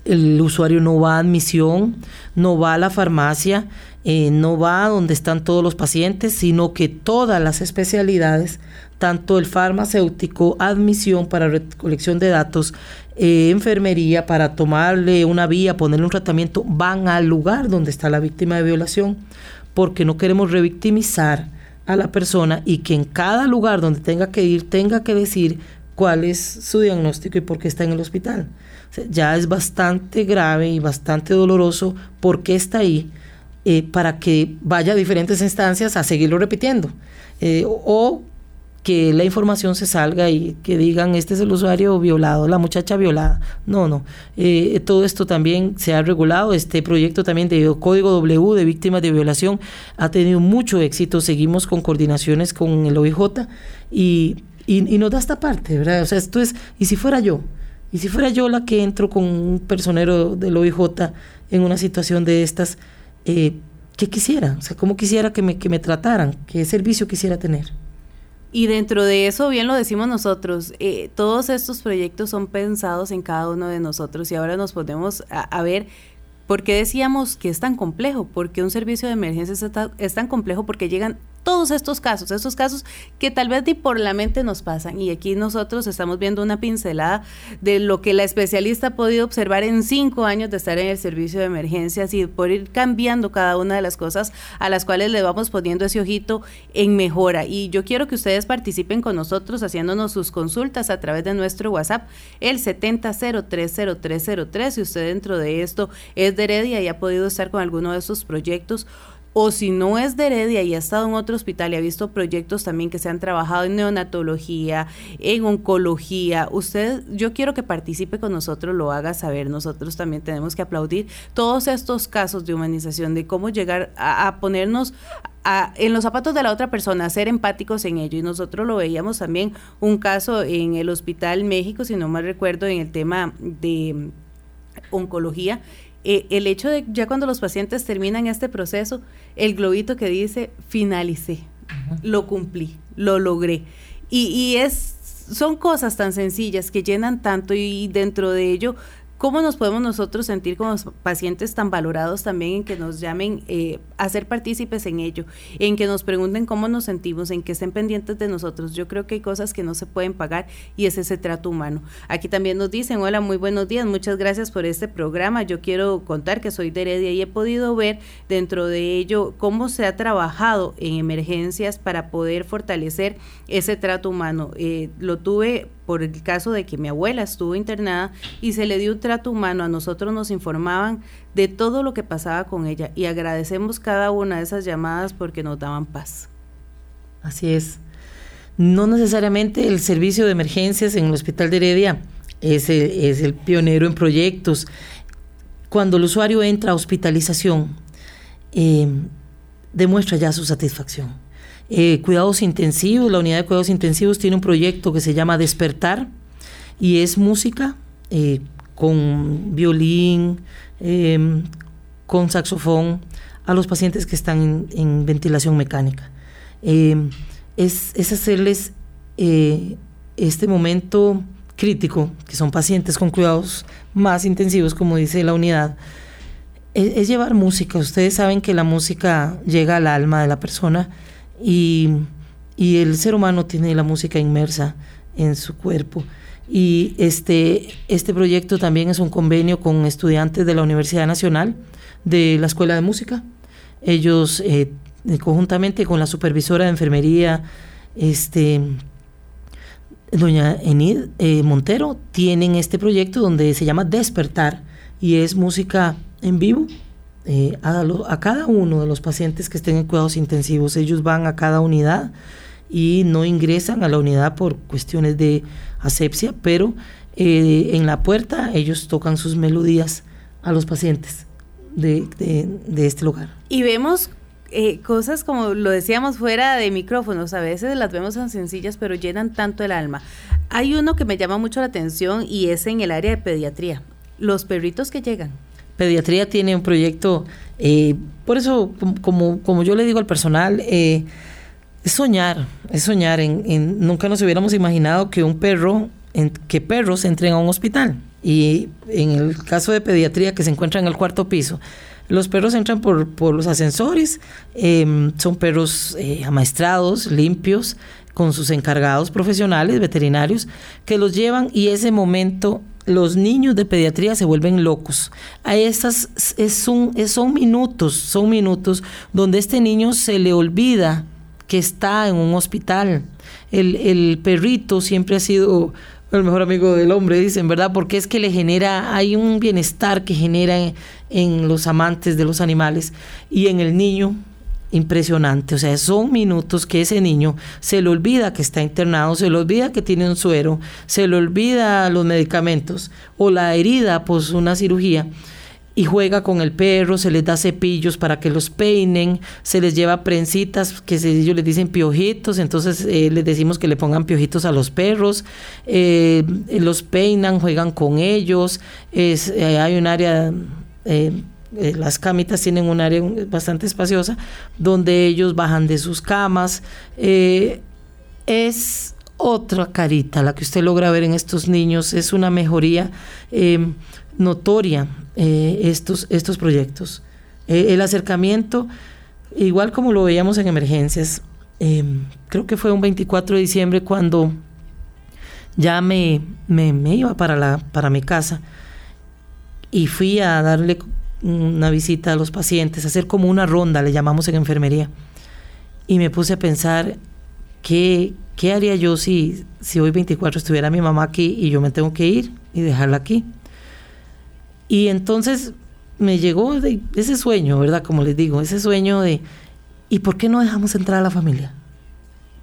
el usuario no va a admisión, no va a la farmacia, eh, no va a donde están todos los pacientes, sino que todas las especialidades, tanto el farmacéutico, admisión para recolección de datos, eh, enfermería para tomarle una vía, ponerle un tratamiento, van al lugar donde está la víctima de violación, porque no queremos revictimizar a la persona y que en cada lugar donde tenga que ir tenga que decir cuál es su diagnóstico y por qué está en el hospital. ya es bastante grave y bastante doloroso por qué está ahí eh, para que vaya a diferentes instancias a seguirlo repitiendo. Eh, o que la información se salga y que digan este es el usuario violado, la muchacha violada. No, no. Eh, todo esto también se ha regulado. Este proyecto también de Código W de víctimas de violación ha tenido mucho éxito. Seguimos con coordinaciones con el OIJ y, y, nos da esta parte, ¿verdad? O sea, esto es, y si fuera yo, y si fuera yo la que entro con un personero del OIJ en una situación de estas, eh, ¿qué quisiera? O sea, ¿cómo quisiera que me, que me trataran? ¿Qué servicio quisiera tener? Y dentro de eso, bien lo decimos nosotros, eh, todos estos proyectos son pensados en cada uno de nosotros y ahora nos podemos a, ver por qué decíamos que es tan complejo, porque un servicio de emergencia es tan complejo porque llegan todos estos casos, estos casos que tal vez ni por la mente nos pasan. Y aquí nosotros estamos viendo una pincelada de lo que la especialista ha podido observar en cinco años de estar en el servicio de emergencias y por ir cambiando cada una de las cosas a las cuales le vamos poniendo ese ojito en mejora. Y yo quiero que ustedes participen con nosotros haciéndonos sus consultas a través de nuestro WhatsApp, el 70030303. Si usted dentro de esto es de Heredia y ha podido estar con alguno de esos proyectos o si no es de Heredia y ha estado en otro hospital y ha visto proyectos también que se han trabajado en neonatología, en oncología, usted, yo quiero que participe con nosotros, lo haga saber. Nosotros también tenemos que aplaudir todos estos casos de humanización, de cómo llegar a, ponernos en los zapatos de la otra persona, ser empáticos en ello. Y nosotros lo veíamos también un caso en el Hospital México, si no mal recuerdo, en el tema de oncología, eh, el hecho de ya cuando los pacientes terminan este proceso, el globito que dice, finalicé, lo cumplí, lo logré. Y, y es, son cosas tan sencillas que llenan tanto y dentro de ello ¿Cómo nos podemos nosotros sentir como pacientes tan valorados también en que nos llamen eh, a ser partícipes en ello, en que nos pregunten cómo nos sentimos, en que estén pendientes de nosotros? Yo creo que hay cosas que no se pueden pagar y es ese trato humano. Aquí también nos dicen, hola, muy buenos días, muchas gracias por este programa. Yo quiero contar que soy de Heredia y he podido ver dentro de ello cómo se ha trabajado en emergencias para poder fortalecer ese trato humano. Eh, lo tuve por el caso de que mi abuela estuvo internada y se le dio un trato humano, a nosotros nos informaban de todo lo que pasaba con ella y agradecemos cada una de esas llamadas porque nos daban paz. Así es. No necesariamente el servicio de emergencias en el Hospital de Heredia es el, es el pionero en proyectos. Cuando el usuario entra a hospitalización, eh, demuestra ya su satisfacción eh, cuidados intensivos, la unidad de cuidados intensivos tiene un proyecto que se llama Despertar y es música eh, con violín, em, con saxofón a los pacientes que están en, ventilación mecánica. Em, es, hacerles eh, este momento crítico, que son pacientes con cuidados más intensivos, como dice la unidad, es llevar música. Ustedes saben que la música llega al alma de la persona y, el ser humano tiene la música inmersa en su cuerpo. Y este, este proyecto también es un convenio con estudiantes de la Universidad Nacional de la Escuela de Música. Ellos, eh, conjuntamente con la supervisora de enfermería, este, doña Enid eh, Montero, tienen este proyecto donde se llama Despertar y es música en vivo eh, a, cada uno de los pacientes que estén en cuidados intensivos. Ellos van a cada unidad y no ingresan a la unidad por cuestiones de asepsia, pero eh, en la puerta ellos tocan sus melodías a los pacientes de, este lugar. Y vemos eh, cosas como lo decíamos fuera de micrófonos, a veces las vemos tan sencillas, pero llenan tanto el alma. Hay uno que me llama mucho la atención y es en el área de pediatría. Los perritos que llegan. Pediatría tiene un proyecto, eh, por eso, como, como yo le digo al personal, eh, es soñar, es soñar. En, nunca nos hubiéramos imaginado que un perro, en, que perros entren a un hospital. Y en el caso de pediatría, que se encuentra en el cuarto piso, los perros entran por, por los ascensores, em, son perros eh, amaestrados, limpios, con sus encargados profesionales, veterinarios, que los llevan y ese momento los niños de pediatría se vuelven locos. A esas es son minutos, son minutos donde este niño se le olvida que está en un hospital. El, el perrito siempre ha sido el mejor amigo del hombre, dicen, ¿verdad? Porque es que le genera, hay un bienestar que genera en, en, los amantes de los animales y en el niño impresionante. O sea, son minutos que ese niño se le olvida que está internado, se le olvida que tiene un suero, se le olvida los medicamentos o la herida, pues una cirugía y juega con el perro, se les da cepillos para que los peinen, se les lleva prensitas que ellos les dicen piojitos, entonces eh, les decimos que le pongan piojitos a los perros, eh, los peinan, juegan con ellos, es, eh, hay un área, las camitas tienen un área bastante espaciosa donde ellos bajan de sus camas, es otra carita la que usted logra ver en estos niños, es una mejoría notoria eh, estos, estos proyectos. Eh, el acercamiento, igual como lo veíamos en emergencias, em, creo que fue un 24 de diciembre cuando ya me, me, iba para, la, para mi casa y fui a darle una visita a los pacientes, hacer como una ronda, le llamamos en enfermería. Y me puse a pensar qué, qué haría yo si, si hoy 24 estuviera mi mamá aquí y yo me tengo que ir y dejarla aquí. Y entonces me llegó ese sueño, ¿verdad? Como les digo, ese sueño de, ¿y por qué no dejamos entrar a la familia?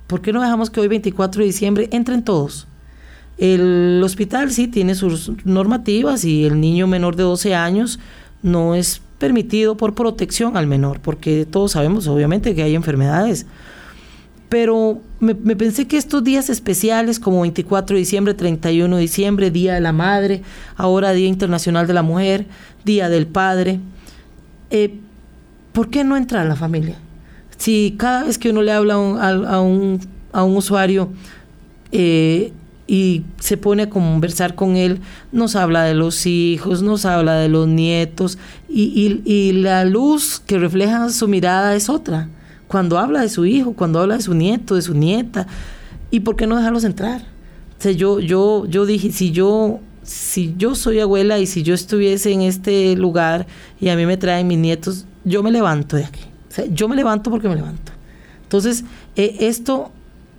¿Por qué no dejamos que hoy 24 de diciembre entren todos? El hospital sí tiene sus normativas y el niño menor de 12 años no es permitido por protección al menor, porque todos sabemos obviamente que hay enfermedades pero me, pensé que estos días especiales como 24 de diciembre, 31 de diciembre, Día de la Madre, ahora Día Internacional de la Mujer, Día del Padre, eh, ¿por qué no entrar a la familia? Si cada vez que uno le habla a un, a un, usuario eh, y se pone a conversar con él, nos habla de los hijos, nos habla de los nietos y, y la luz que refleja su mirada es otra cuando habla de su hijo, cuando habla de su nieto, de su nieta, ¿y por qué no dejarlos entrar? O yo, yo, yo dije, si yo, si yo soy abuela y si yo estuviese en este lugar y a mí me traen mis nietos, yo me levanto de aquí. Yo me levanto porque me levanto. Entonces, eh, esto,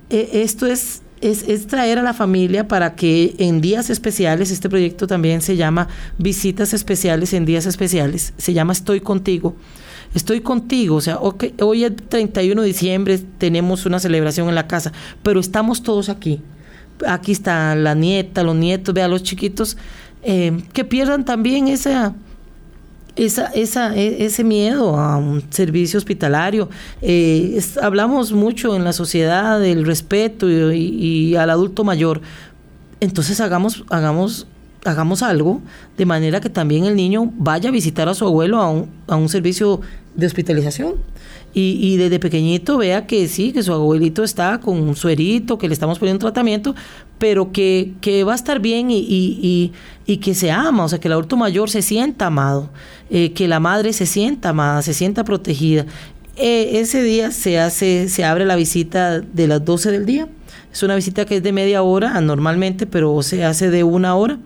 eh, esto es, es, es, traer a la familia para que en días especiales, este proyecto también se llama Visitas Especiales en Días Especiales, se llama Estoy Contigo estoy contigo, o sea, hoy es 31 de diciembre, tenemos una celebración en la casa, pero estamos todos aquí. Aquí está la nieta, los nietos, vea, los chiquitos, eh, que pierdan también esa, esa, esa, e, ese miedo a un servicio hospitalario. Eh, hablamos mucho en la sociedad del respeto y, al adulto mayor. Entonces hagamos, hagamos hagamos algo de manera que también el niño vaya a visitar a su abuelo a un, a un servicio de hospitalización. Y, y, desde pequeñito vea que sí, que su abuelito está con un suerito, que le estamos poniendo tratamiento, pero que, que va a estar bien y, y, y, que se ama, o sea, que el adulto mayor se sienta amado, eh, que la madre se sienta amada, se sienta protegida. Eh, ese día se hace, se abre la visita de las 12 del día. Es una visita que es de media hora normalmente, pero se hace de una hora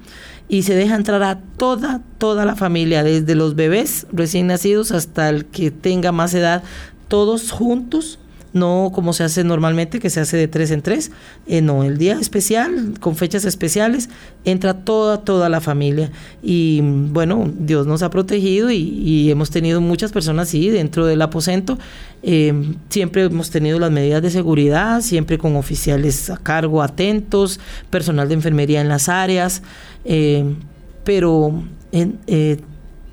y se deja entrar a toda, toda la familia, desde los bebés recién nacidos hasta el que tenga más edad, todos juntos no como se hace normalmente, que se hace de tres en tres. Eh, no, el día especial, con fechas especiales, entra toda, toda la familia. Y bueno, Dios nos ha protegido y, hemos tenido muchas personas así dentro del aposento. Eh, siempre hemos tenido las medidas de seguridad, siempre con oficiales a cargo atentos, personal de enfermería en las áreas. Eh, pero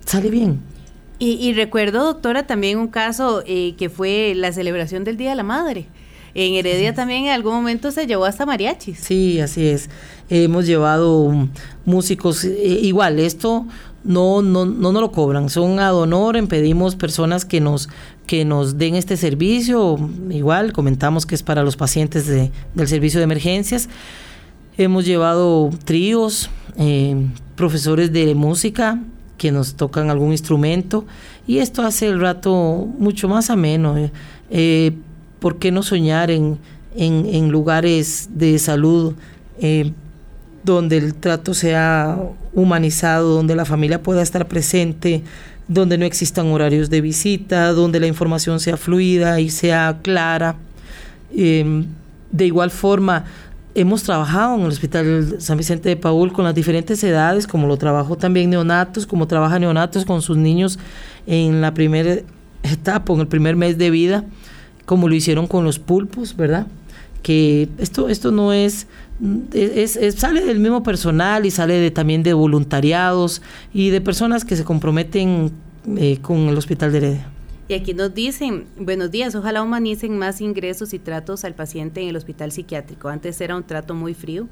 sale bien. Y, recuerdo, doctora, también un caso eh, que fue la celebración del Día de la Madre. En Heredia también en algún momento se llevó hasta mariachis. Sí, así es. hemos llevado músicos. igual, esto no, no, no nos lo cobran, son ad honorem, pedimos personas que nos, que nos den este servicio. Igual, comentamos que es para los pacientes de, del servicio de emergencias. Hemos llevado tríos, eh, profesores de música que nos tocan algún instrumento y esto hace el rato mucho más ameno. Eh, eh, ¿Por qué no soñar en, en, lugares de salud donde el trato sea humanizado, donde la familia pueda estar presente, donde no existan horarios de visita, donde la información sea fluida y sea clara? De igual forma, hemos trabajado en el Hospital San Vicente de Paul con las diferentes edades, como lo trabajó también neonatos, como trabaja neonatos con sus niños en la primera etapa, en el primer mes de vida, como lo hicieron con los pulpos, ¿verdad? Que esto, esto no es, es, sale del mismo personal y sale de, también de voluntariados y de personas que se comprometen eh, con el Hospital de Heredia. Y aquí nos dicen, buenos días, ojalá humanicen más ingresos y tratos al paciente en el hospital psiquiátrico. Antes era un trato muy frío,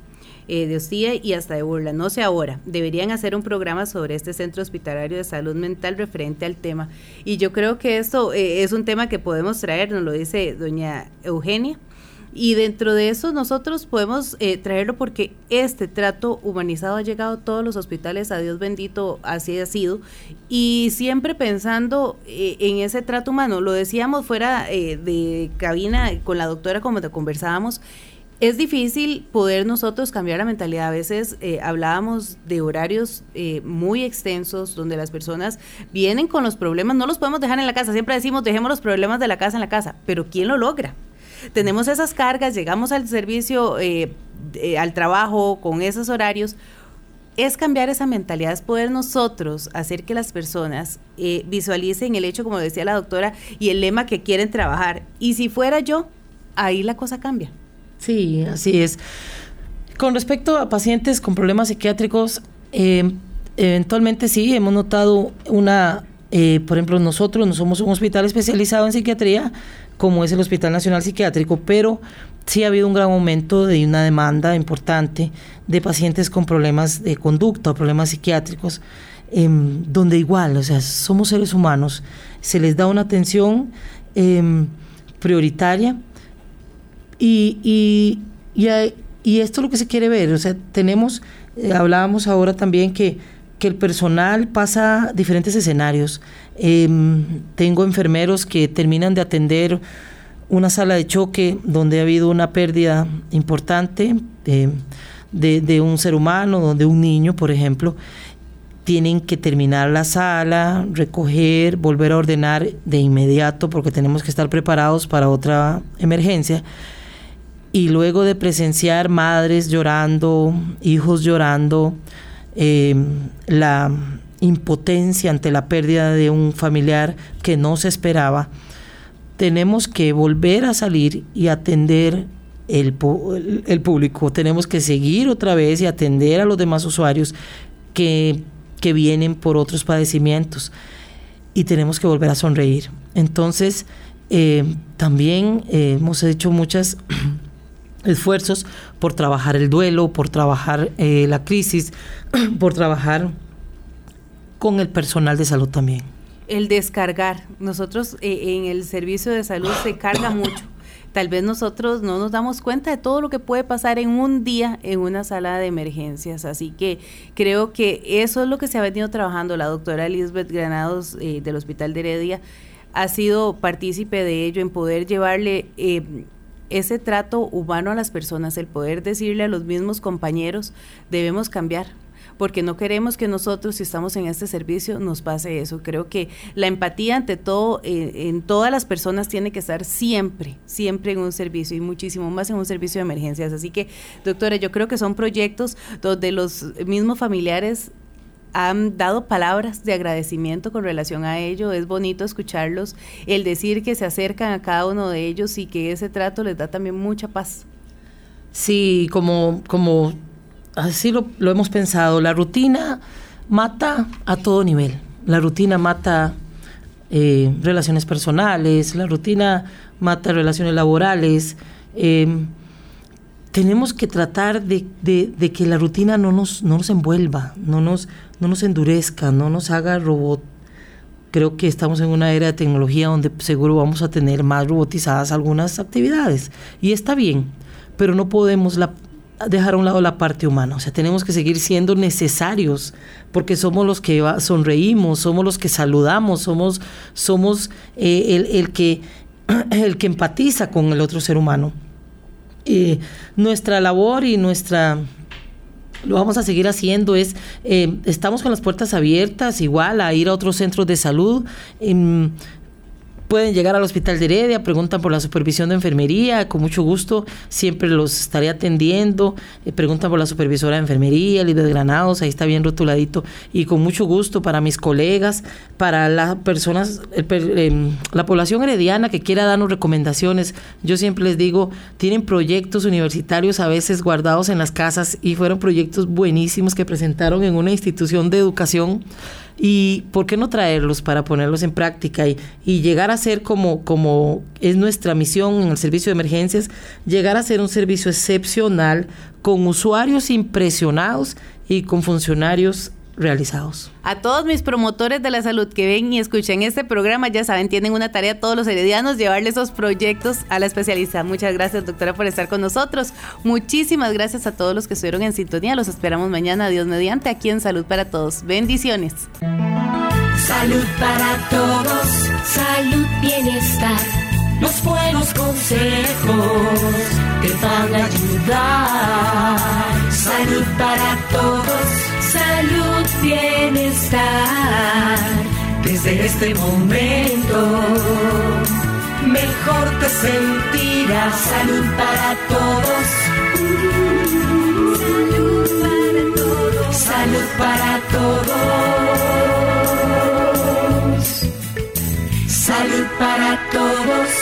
eh, de hostia y hasta de burla. No sé ahora, deberían hacer un programa sobre este centro hospitalario de salud mental referente al tema. Y yo creo que esto eh, es un tema que podemos traer, nos lo dice doña Eugenia. Y dentro de eso nosotros podemos eh, traerlo porque este trato humanizado ha llegado a todos los hospitales, a Dios bendito, así ha sido. Y siempre pensando eh, en ese trato humano, lo decíamos fuera eh, de cabina con la doctora como te conversábamos, es difícil poder nosotros cambiar la mentalidad. A veces hablábamos de horarios muy extensos donde las personas vienen con los problemas, no los podemos dejar en la casa, siempre decimos dejemos los problemas de la casa en la casa, pero ¿quién lo logra? Tenemos esas cargas, llegamos al servicio, eh, eh, al trabajo con esos horarios, es cambiar esa mentalidad, es poder nosotros hacer que las personas eh, visualicen el hecho, como decía la doctora, y el lema que quieren trabajar. Y si fuera yo, ahí la cosa cambia. Sí, así es. Con respecto a pacientes con problemas psiquiátricos, eventualmente sí, hemos notado una, por ejemplo, nosotros no somos un hospital especializado en psiquiatría, como es el Hospital Nacional Psiquiátrico, pero sí ha habido un gran aumento de una demanda importante de pacientes con problemas de conducta o problemas psiquiátricos, em, donde igual, o sea, somos seres humanos, se les da una atención em, prioritaria y, y, esto es lo que se quiere ver, o sea, tenemos, eh, hablábamos ahora también que, que el personal pasa diferentes escenarios Em, tengo enfermeros que terminan de atender una sala de choque donde ha habido una pérdida importante de, un ser humano, donde un niño, por ejemplo, tienen que terminar la sala, recoger, volver a ordenar de inmediato porque tenemos que estar preparados para otra emergencia. Y luego de presenciar madres llorando, hijos llorando, em, la impotencia ante la pérdida de un familiar que no se esperaba, tenemos que volver a salir y atender el, el, público. Tenemos que seguir otra vez y atender a los demás usuarios que, que vienen por otros padecimientos. Y tenemos que volver a sonreír. Entonces, eh, también hemos hecho muchos esfuerzos por trabajar el duelo, por trabajar eh, la crisis, [CLEARS THROAT] por trabajar con el personal de salud también. El descargar. Nosotros eh, en el servicio de salud se carga [COUGHS] mucho. Tal vez nosotros no nos damos cuenta de todo lo que puede pasar en un día en una sala de emergencias. Así que creo que eso es lo que se ha venido trabajando. La doctora Elizabeth Granados eh, del Hospital de Heredia ha sido partícipe de ello en poder llevarle ese trato humano a las personas, el poder decirle a los mismos compañeros, debemos cambiar, porque no queremos que nosotros, si estamos en este servicio, nos pase eso. Creo que la empatía ante todo, en todas las personas, tiene que estar siempre, siempre en un servicio y muchísimo más en un servicio de emergencias. Así que, doctora, yo creo que son proyectos donde los mismos familiares han dado palabras de agradecimiento con relación a ello. Es bonito escucharlos, el decir que se acercan a cada uno de ellos y que ese trato les da también mucha paz. Sí, como, como así lo, hemos pensado, la rutina mata a todo nivel. La rutina mata eh, relaciones personales, la rutina mata relaciones laborales. Em, tenemos que tratar de, que la rutina no nos, no nos envuelva, no nos, no nos endurezca, no nos haga robot. Creo que estamos en una era de tecnología donde seguro vamos a tener más robotizadas algunas actividades. Y está bien, pero no podemos la, dejar a un lado la parte humana, o sea, tenemos que seguir siendo necesarios porque somos los que sonreímos, somos los que saludamos, somos, somos eh, el, que, [CLEARS THROAT] el que empatiza con el otro ser humano. Nuestra labor y nuestra lo vamos a seguir haciendo es eh, estamos con las puertas abiertas igual a ir a otros centros de salud em, pueden llegar al Hospital de Heredia, preguntan por la supervisión de enfermería, con mucho gusto siempre los estaré atendiendo, eh, preguntan por la supervisora de enfermería, Lidia Granados, ahí está bien rotuladito, y con mucho gusto para mis colegas, para las personas, em, la población herediana que quiera darnos recomendaciones, yo siempre les digo, tienen proyectos universitarios a veces guardados en las casas y fueron proyectos buenísimos que presentaron en una institución de educación y por qué no traerlos para ponerlos en práctica y, llegar a ser como, como es nuestra misión en el servicio de emergencias, llegar a ser un servicio excepcional con usuarios impresionados y con funcionarios realizados. A todos mis promotores de la salud que ven y escuchen este programa, ya saben, tienen una tarea todos los heredianos, llevarle esos proyectos a la especialista. Muchas gracias, doctora, por estar con nosotros. Muchísimas gracias a todos los que estuvieron en sintonía. Los esperamos mañana, Dios mediante, aquí en Salud para Todos. Bendiciones. Salud para todos, salud, bienestar. Los buenos consejos que van a ayudar. Salud para todos salud, bienestar. Desde este momento, mejor te sentirás. Salud para todos. salud para todos. Salud para todos. Salud para todos.